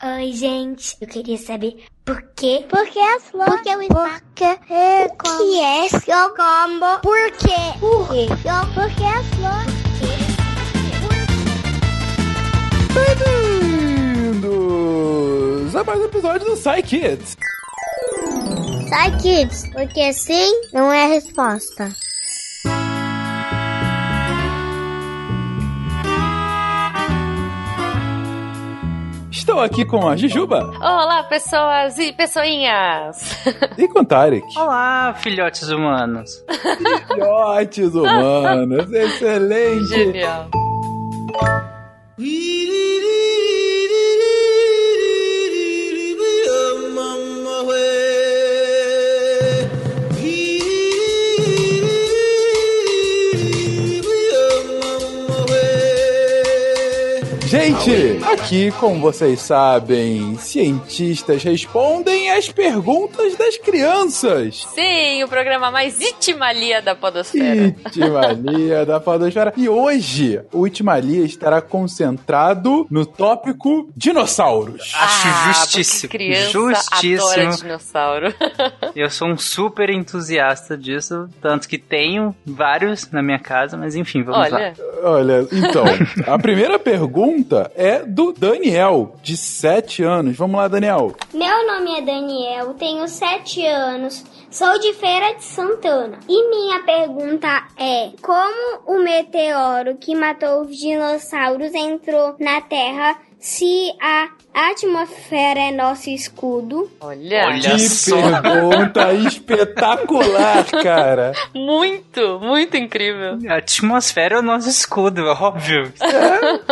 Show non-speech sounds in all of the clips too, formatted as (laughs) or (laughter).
Oi, gente. Eu queria saber por quê? Por que as flores? Por que o espaço? Por que é O que é seu combo? Por quê? Por quê? Por que as flores? Bem-vindos a mais um episódio do Psy Kids. Sai, kids, porque sim não é a resposta. Estou aqui com a Jujuba Olá, pessoas e pessoinhas! e com o Tarek. Olá, filhotes humanos. Filhotes humanos, (laughs) excelente. Genial. Gente, aqui, como vocês sabem, cientistas respondem às perguntas das crianças. Sim, o programa mais itimalia da podosfera. Itimalia da Podosfera. E hoje, o Itimalia estará concentrado no tópico dinossauros. Acho Ah, justíssimo. porque criança adora Justíssimo. dinossauro. (laughs) Eu sou um super entusiasta disso, tanto que tenho vários na minha casa, mas enfim, vamos lá. Olha, Olha, então, a primeira pergunta é do Daniel, de 7 anos. Vamos lá, Daniel. Meu nome é Daniel, tenho 7 anos, sou de Feira de Santana. E minha pergunta é: como o meteoro que matou os dinossauros entrou na Terra se a atmosfera é nosso escudo? olha, Olha. Que só. (laughs) pergunta espetacular, cara. muito, muito incrível. A atmosfera é o nosso escudo, óbvio.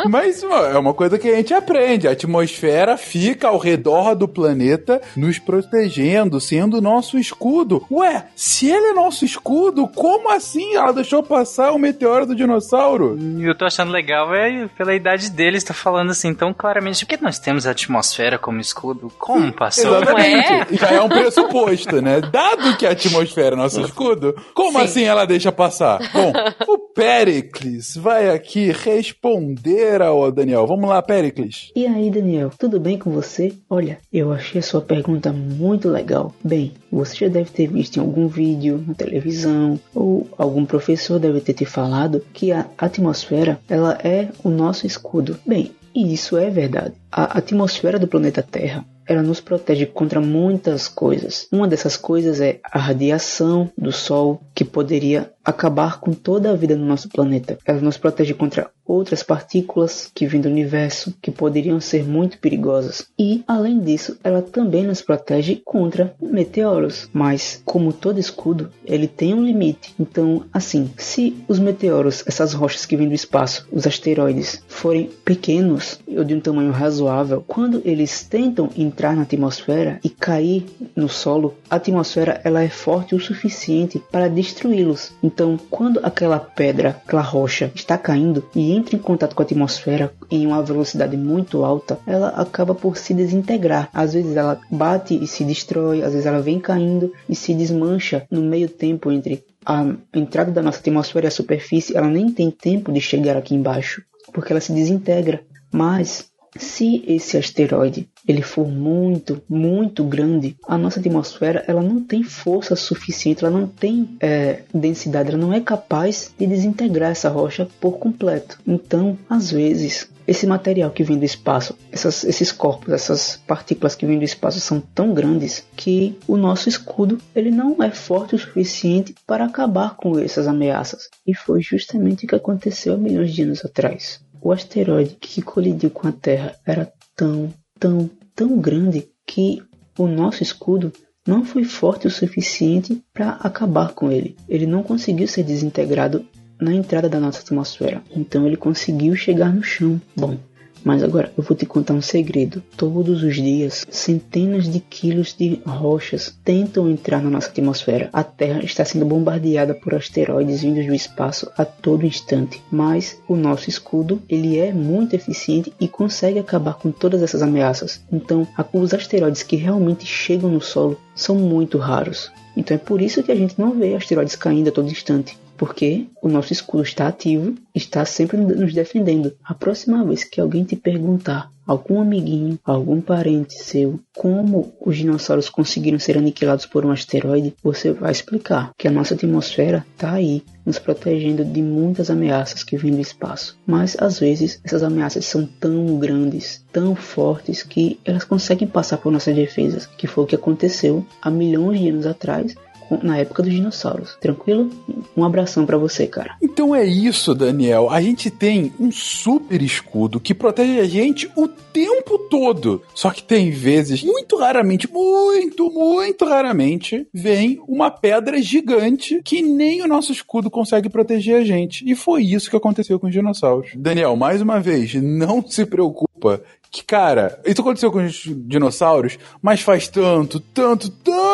Mas ó, é uma coisa que a gente aprende. A atmosfera fica ao redor do planeta, nos protegendo, sendo nosso escudo. Ué, se ele é nosso escudo, como assim ela deixou passar o meteoro do dinossauro? E eu tô achando legal é pela idade deles, tá falando assim tão claramente. Por que nós temos a atmosfera como escudo? Como passou? Exatamente. Já é um pressuposto, né? Dado que a atmosfera é nosso escudo, como Sim. assim ela deixa passar? Bom, o Pericles vai aqui responder ao Daniel. Vamos lá, Pericles. E aí, Daniel, tudo bem com você? Olha, eu achei a sua pergunta muito legal. Bem, você já deve ter visto em algum vídeo, na televisão, ou algum professor deve ter te falado que a atmosfera, ela é o nosso escudo. Bem, e isso é verdade. A atmosfera do planeta Terra ela nos protege contra muitas coisas. Uma dessas coisas é a radiação do Sol, que poderia acabar com toda a vida no nosso planeta. Ela nos protege contra outras partículas que vêm do universo, que poderiam ser muito perigosas. E, além disso, ela também nos protege contra meteoros. Mas, como todo escudo, ele tem um limite. Então, assim, se os meteoros, essas rochas que vêm do espaço, os asteroides, forem pequenos ou de um tamanho razoável, quando eles tentam entrar na atmosfera e cair no solo, a atmosfera ela é forte o suficiente para destruí-los. Então, quando aquela pedra, aquela rocha está caindo e entra em contato com a atmosfera em uma velocidade muito alta, ela acaba por se desintegrar. Às vezes ela bate e se destrói, às vezes ela vem caindo e se desmancha no meio tempo entre a entrada da nossa atmosfera e a superfície, ela nem tem tempo de chegar aqui embaixo, porque ela se desintegra. Mas se esse asteroide ele for muito, muito grande, a nossa atmosfera ela não tem força suficiente, ela não tem é, densidade, ela não é capaz de desintegrar essa rocha por completo. Então, às vezes, esse material que vem do espaço, essas, esses corpos, essas partículas que vêm do espaço são tão grandes que o nosso escudo ele não é forte o suficiente para acabar com essas ameaças. E foi justamente o que aconteceu há milhões de anos atrás. O asteroide que colidiu com a Terra era tão, tão, tão grande que o nosso escudo não foi forte o suficiente para acabar com ele. Ele não conseguiu ser desintegrado na entrada da nossa atmosfera. Então ele conseguiu chegar no chão. Bom, mas agora eu vou te contar um segredo. Todos os dias, centenas de quilos de rochas tentam entrar na nossa atmosfera. A Terra está sendo bombardeada por asteroides vindos do espaço a todo instante. Mas o nosso escudo, ele é muito eficiente e consegue acabar com todas essas ameaças. Então, os asteroides que realmente chegam no solo são muito raros. Então é por isso que a gente não vê asteroides caindo a todo instante. Porque o nosso escudo está ativo, está sempre nos defendendo. A próxima vez que alguém te perguntar algum amiguinho, algum parente seu, como os dinossauros conseguiram ser aniquilados por um asteroide, você vai explicar que a nossa atmosfera está aí, nos protegendo de muitas ameaças que vêm do espaço. Mas às vezes essas ameaças são tão grandes, tão fortes que elas conseguem passar por nossas defesas, que foi o que aconteceu há milhões de anos atrás na época dos dinossauros. Tranquilo? Um abração para você, cara. Então é isso, Daniel. A gente tem um super escudo que protege a gente o tempo todo. Só que tem vezes, muito raramente, muito, muito raramente, vem uma pedra gigante que nem o nosso escudo consegue proteger a gente. E foi isso que aconteceu com os dinossauros. Daniel, mais uma vez, não se preocupa que, cara, isso aconteceu com os dinossauros, mas faz tanto, tanto, tanto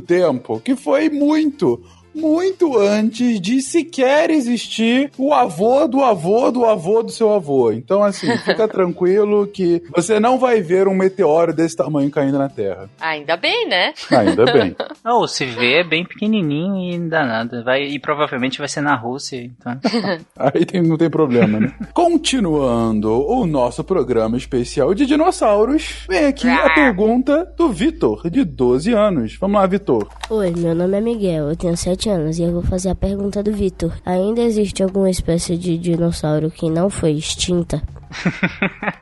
tempo que foi muito, muito antes de sequer existir o avô do avô do avô do seu avô. Então, assim, (laughs) fica tranquilo que você não vai ver um meteoro desse tamanho caindo na Terra. Ainda bem, né? Ainda bem. (laughs) Ou se vê, é bem pequenininho e não dá nada. Vai, e provavelmente vai ser na Rússia, então. (laughs) Aí tem, não tem problema, né? Continuando o nosso programa especial de dinossauros, vem aqui a pergunta do Vitor, de 12 anos. Vamos lá, Vitor. Oi, meu nome é Miguel, eu tenho 7 anos e eu vou fazer a pergunta do Vitor. Ainda existe alguma espécie de dinossauro que não foi extinta? (laughs)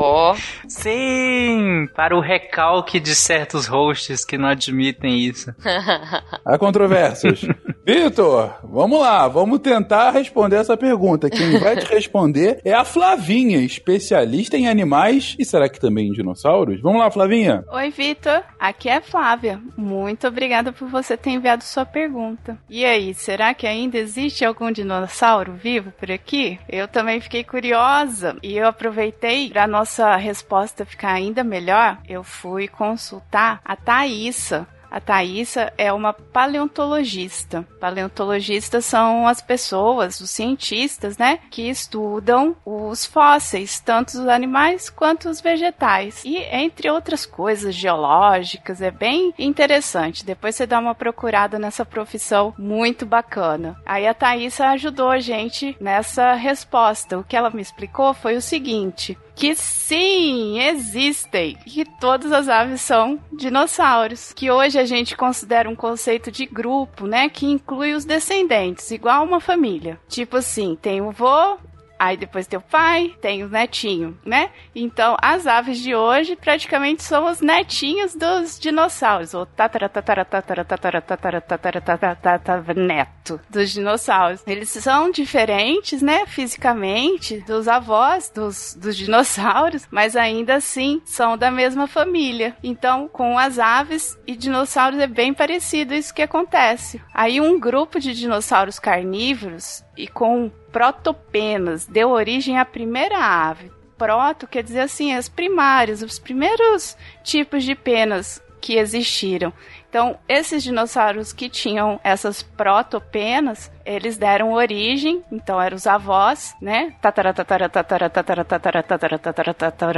Oh, Sim! Para o recalque de certos hosts que não admitem isso. (laughs) Há controvérsias. (laughs) Vitor, vamos lá, vamos tentar responder essa pergunta. Quem vai te responder é a Flavinha, especialista em animais e será que também em dinossauros? Vamos lá, Flavinha. Oi, Vitor. Aqui é Flávia. Muito obrigada por você ter enviado sua pergunta. E aí, será que ainda existe algum dinossauro vivo por aqui? Eu também fiquei curiosa e eu aproveitei para nossa resposta ficar ainda melhor. Eu fui consultar a Thaísa. A Thaísa é uma paleontologista. Paleontologistas são as pessoas, os cientistas, né, que estudam os fósseis, tanto os animais quanto os vegetais. E entre outras coisas geológicas, é bem interessante. Depois você dá uma procurada nessa profissão muito bacana. Aí a Thaísa ajudou a gente nessa resposta. O que ela me explicou foi o seguinte: que sim, existem, que todas as aves são dinossauros, que hoje a gente considera um conceito de grupo, né, que inclui os descendentes, igual uma família. Tipo assim, tem o vô, Aí depois tem o pai, tem o netinho, né? Então, as aves de hoje praticamente são os netinhos dos dinossauros, ou neto dos dinossauros. Eles são diferentes, né, fisicamente, dos avós dos, dos dinossauros, mas ainda assim são da mesma família. Então, com as aves e dinossauros é bem parecido isso que acontece. Aí um grupo de dinossauros carnívoros e com protopenas deu origem à primeira ave. Proto quer dizer assim, as primárias, os primeiros tipos de penas que existiram. Então, esses dinossauros que tinham essas protopenas, eles deram origem, então eram os avós, né? Tatara,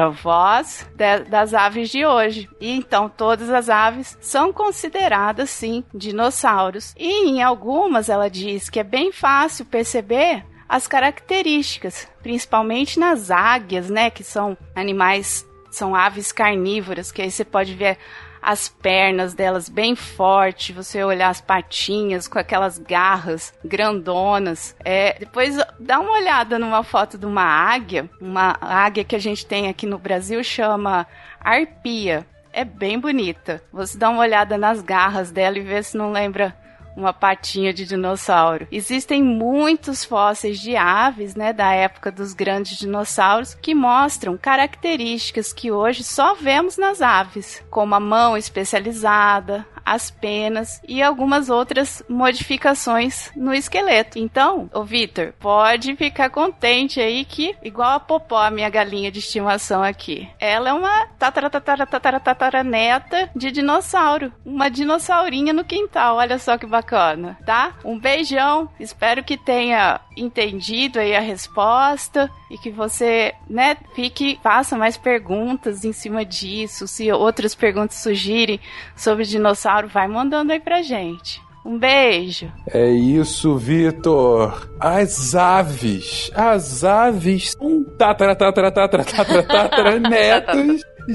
avós das aves de hoje. E então todas as aves são consideradas, sim, dinossauros. E em algumas ela diz que é bem fácil perceber as características, principalmente nas águias, né, que são animais, são aves carnívoras, que aí você pode ver as pernas delas bem forte, você olhar as patinhas com aquelas garras grandonas. É, depois dá uma olhada numa foto de uma águia, uma águia que a gente tem aqui no Brasil chama arpia. É bem bonita. Você dá uma olhada nas garras dela e vê se não lembra uma patinha de dinossauro. Existem muitos fósseis de aves, né, da época dos grandes dinossauros, que mostram características que hoje só vemos nas aves, como a mão especializada, as penas e algumas outras modificações no esqueleto. Então, o Vitor, pode ficar contente aí que, igual a Popó, a minha galinha de estimação aqui, ela é uma tatara, tatara, tatara, tatara neta de dinossauro. Uma dinossaurinha no quintal. Olha só que bacana, tá? Um beijão. Espero que tenha entendido aí a resposta e que você, né, fique, faça mais perguntas em cima disso. Se outras perguntas surgirem sobre dinossauro, vai mandando aí pra gente. Um beijo. É isso, Vitor. As aves. As aves são tatara, (laughs)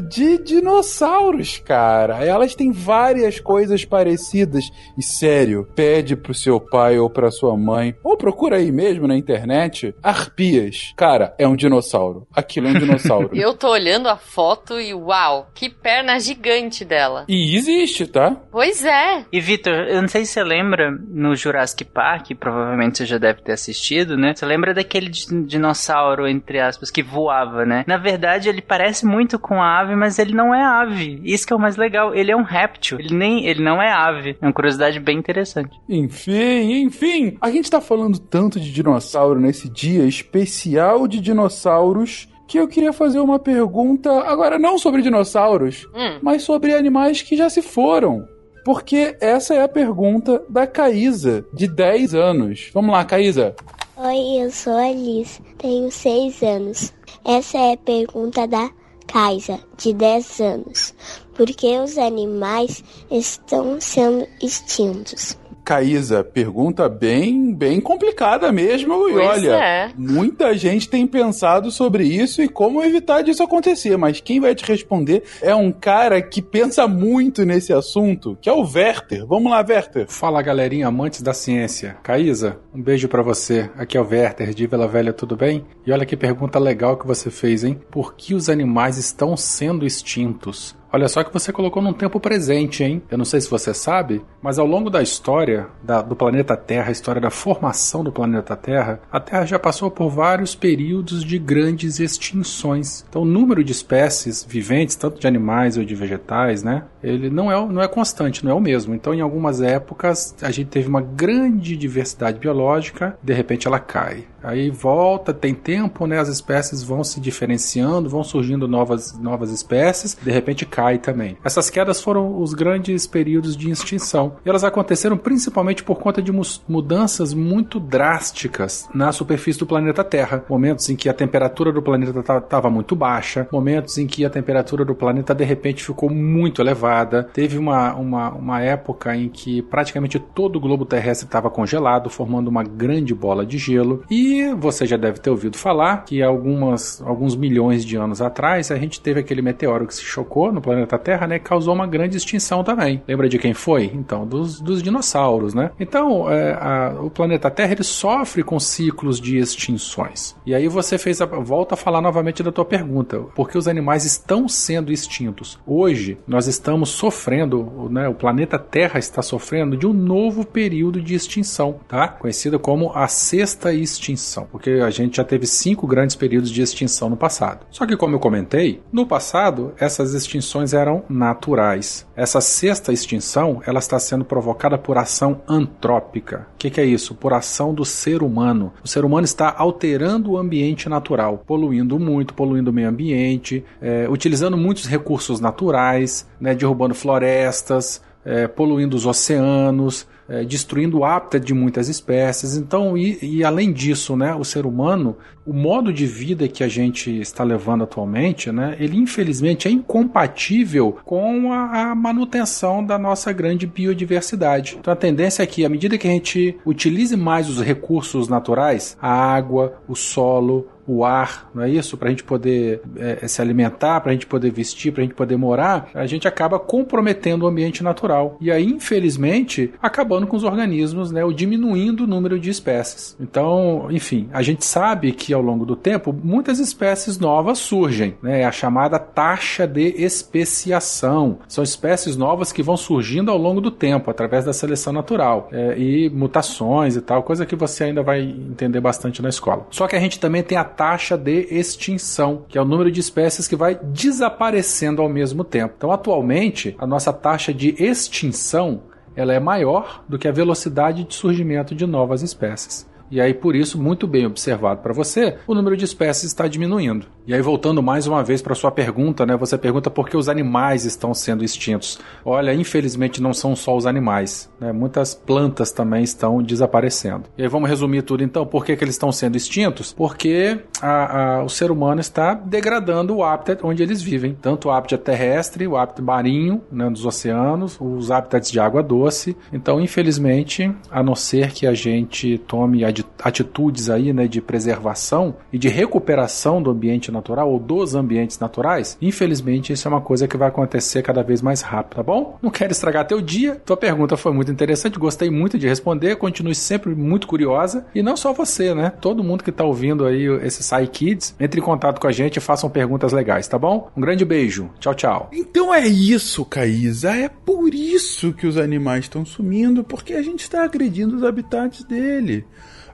de dinossauros, cara. Elas têm várias coisas parecidas. E sério, pede pro seu pai ou pra sua mãe, ou procura aí mesmo na internet, arpias. Cara, é um dinossauro. Aquilo é um dinossauro. (laughs) Eu tô olhando a foto e uau, que perna gigante dela. E existe, tá? Pois é. E Vitor, eu não sei se você lembra no Jurassic Park, provavelmente você já deve ter assistido, né? Você lembra daquele di- dinossauro, entre aspas, que voava, né? Na verdade, ele parece muito com a ave, mas ele não é ave. Isso que é o mais legal. Ele é um réptil. Ele nem, ele não é ave. É uma curiosidade bem interessante. Enfim, enfim. A gente tá falando tanto de dinossauro nesse dia especial de dinossauros que eu queria fazer uma pergunta, agora não sobre dinossauros, Hum. mas sobre animais que já se foram. Porque essa é a pergunta da Caísa, de 10 anos. Vamos lá, Caísa. Oi, eu sou a Liz, tenho 6 anos. Essa é a pergunta da Kaisa, de 10 anos. Por que os animais estão sendo extintos? Caísa, pergunta bem, bem complicada mesmo. E Pois olha, é. muita gente tem pensado sobre isso e como evitar disso acontecer. Mas quem vai te responder é um cara que pensa muito nesse assunto, que é o Werther. Vamos lá, Werther. Fala galerinha, amantes da ciência. Caísa, um beijo pra você. Aqui é o Werther de Vila Velha, tudo bem? E olha que pergunta legal que você fez, hein? Por que os animais estão sendo extintos? Olha só que você colocou num tempo presente, hein? Eu não sei se você sabe, mas ao longo da história da- do planeta Terra, a história da formação do planeta Terra, a Terra já passou por vários períodos de grandes extinções. Então, o número de espécies viventes, tanto de animais ou de vegetais, né? Ele não é, não é constante, não é o mesmo. Então, em algumas épocas, a gente teve uma grande diversidade biológica, de repente ela cai. Aí volta, tem tempo, né? As espécies vão se diferenciando, vão surgindo novas, novas espécies, de repente cai também. Essas quedas foram os grandes períodos de extinção. E elas aconteceram principalmente por conta de mudanças muito drásticas na superfície do planeta Terra. Momentos em que a temperatura do planeta estava muito baixa, momentos em que a temperatura do planeta de repente ficou muito elevada. Teve uma, uma, uma época em que praticamente todo o globo terrestre estava congelado, formando uma grande bola de gelo. E você já deve ter ouvido falar que algumas, alguns milhões de anos atrás a gente teve aquele meteoro que se chocou no planeta Terra, né? Causou uma grande extinção também. Lembra de quem foi? Então, dos, dos dinossauros, né? Então, é, a- o planeta Terra ele sofre com ciclos de extinções. E aí você fez a, volta a falar novamente da tua pergunta, por que os animais estão sendo extintos? Hoje nós estamos sofrendo, né? O planeta Terra está sofrendo de um novo período de extinção, tá? Conhecido como a sexta extinção, porque a gente já teve cinco grandes períodos de extinção no passado. Só que como eu comentei, no passado essas extinções eram naturais. Essa sexta extinção, ela está sendo provocada por ação antrópica. O que, que é isso? Por ação do ser humano. O ser humano está alterando o ambiente natural, poluindo muito, poluindo o meio ambiente, eh, utilizando muitos recursos naturais, né, derrubando florestas, eh, poluindo os oceanos, eh, destruindo o hábitat de muitas espécies. Então, e, e além disso, né, o ser humano, o modo de vida que a gente está levando atualmente, né, ele infelizmente é incompatível com a, a manutenção da nossa grande biodiversidade. Então, a tendência é que, à medida que a gente utilize mais os recursos naturais, a água, o solo, o ar, não é isso? Para a gente poder é, se alimentar, para a gente poder vestir, para a gente poder morar, a gente acaba comprometendo o ambiente natural. E aí, infelizmente, acabando com os organismos, né? Ou diminuindo o número de espécies. Então, enfim, a gente sabe que ao longo do tempo muitas espécies novas surgem, né? É a chamada taxa de especiação. São espécies novas que vão surgindo ao longo do tempo, através da seleção natural. É, e mutações e tal, coisa que você ainda vai entender bastante na escola. Só que a gente também tem a taxa de extinção, que é o número de espécies que vai desaparecendo ao mesmo tempo. Então, atualmente, a nossa taxa de extinção ela é maior do que a velocidade de surgimento de novas espécies. E aí, por isso, muito bem observado para você, o número de espécies está diminuindo. E aí, voltando mais uma vez para sua pergunta, né? Você pergunta por que os animais estão sendo extintos. Olha, infelizmente não são só os animais, né? Muitas plantas também estão desaparecendo. E aí, vamos resumir tudo então. Por que, que eles estão sendo extintos? Porque a, a, o ser humano está degradando o hábitat onde eles vivem. Tanto o hábitat terrestre, o hábitat marinho, né, dos oceanos, os hábitats de água doce. Então, infelizmente, a não ser que a gente tome atitudes aí, né, de preservação e de recuperação do ambiente natural ou dos ambientes naturais, infelizmente isso é uma coisa que vai acontecer cada vez mais rápido, tá bom? Não quero estragar teu dia. Tua pergunta foi muito interessante, gostei muito de responder, continue sempre muito curiosa e não só você, né? Todo mundo que tá ouvindo aí esse Sai Kids, entre em contato com a gente e façam perguntas legais, tá bom? Um grande beijo. Tchau, tchau. Então é isso, Caísa. É por isso que os animais estão sumindo, porque a gente está agredindo os habitats dele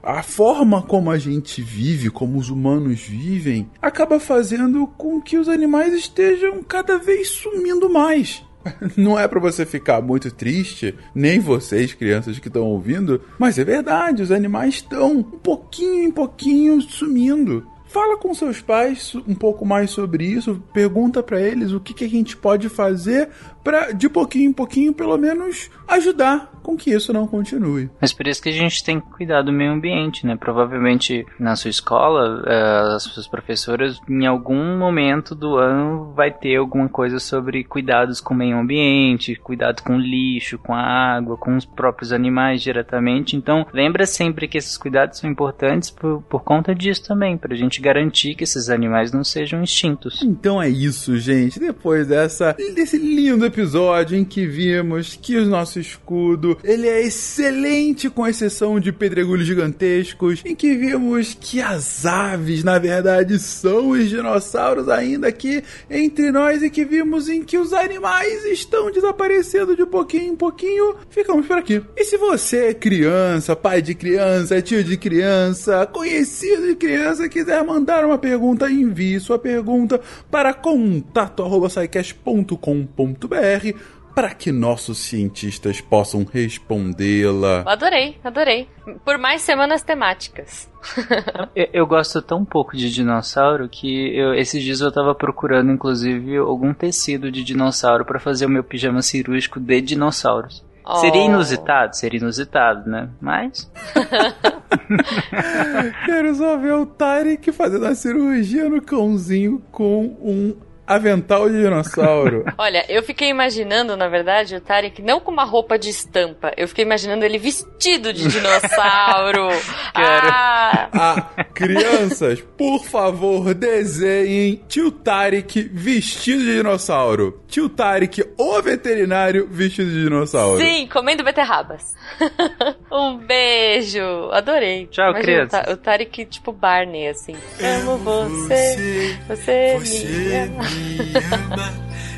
a forma como a gente vive, como os humanos vivem, acaba fazendo com que os animais estejam cada vez sumindo mais. (laughs) Não é para você ficar muito triste, nem vocês, crianças que estão ouvindo, mas é verdade, os animais estão um pouquinho em pouquinho sumindo. Fala com seus pais um pouco mais sobre isso, pergunta para eles o que, que a gente pode fazer para de pouquinho em pouquinho, pelo menos, ajudar com que isso não continue. Mas por isso que a gente tem que cuidar do meio ambiente, né? Provavelmente na sua escola, eh, as suas professoras, em algum momento do ano, vai ter alguma coisa sobre cuidados com o meio ambiente, cuidado com o lixo, com a água, com os próprios animais diretamente. Então, lembra sempre que esses cuidados são importantes por, por conta disso também, para a gente garantir que esses animais não sejam extintos. Então é isso, gente. Depois dessa desse lindo episódio em que vimos que o nosso escudo ele é excelente com exceção de pedregulhos gigantescos, em que vimos que as aves, na verdade, são os dinossauros ainda aqui entre nós e que vimos em que os animais estão desaparecendo de pouquinho em pouquinho, ficamos por aqui. E se você é criança, pai de criança, tio de criança, conhecido de criança, quiser mandar uma pergunta, envie sua pergunta para contato@saicast.com.br para que nossos cientistas possam respondê-la. Adorei, adorei. Por mais semanas temáticas. (laughs) eu, eu, gosto tão pouco de dinossauro que eu, esses dias eu tava procurando, inclusive, algum tecido de dinossauro para fazer o meu pijama cirúrgico de dinossauros. Oh. Seria inusitado? Seria inusitado, né? Mas. (laughs) Quero só ver o Tarek fazendo a cirurgia no cãozinho com um avental de dinossauro. (laughs) Olha, eu fiquei imaginando, na verdade, o Tarek não com uma roupa de estampa. Eu fiquei imaginando ele vestido de dinossauro. (laughs) ah. ah, crianças, por favor, desenhem tio Tarek vestido de dinossauro. Tio Tarek, o veterinário vestido de dinossauro. Sim, comendo beterrabas. (laughs) um beijo. Adorei. Tchau, criança. O, Tarek, tipo Barney, assim. Amo você. Você, você me ama me ama.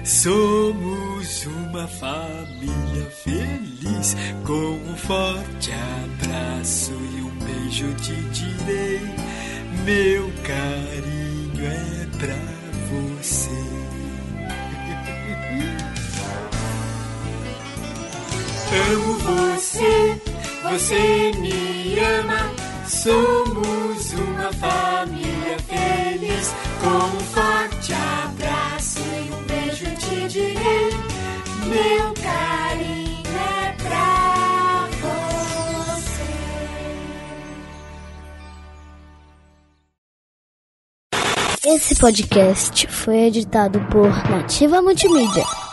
Somos uma família feliz. Com um forte abraço e um beijo te direi. Meu carinho é pra você. Amo você, você me ama. Somos uma família feliz com um forte abraço direi. Meu carinho é pra você. Esse podcast foi editado por Nativa Multimídia.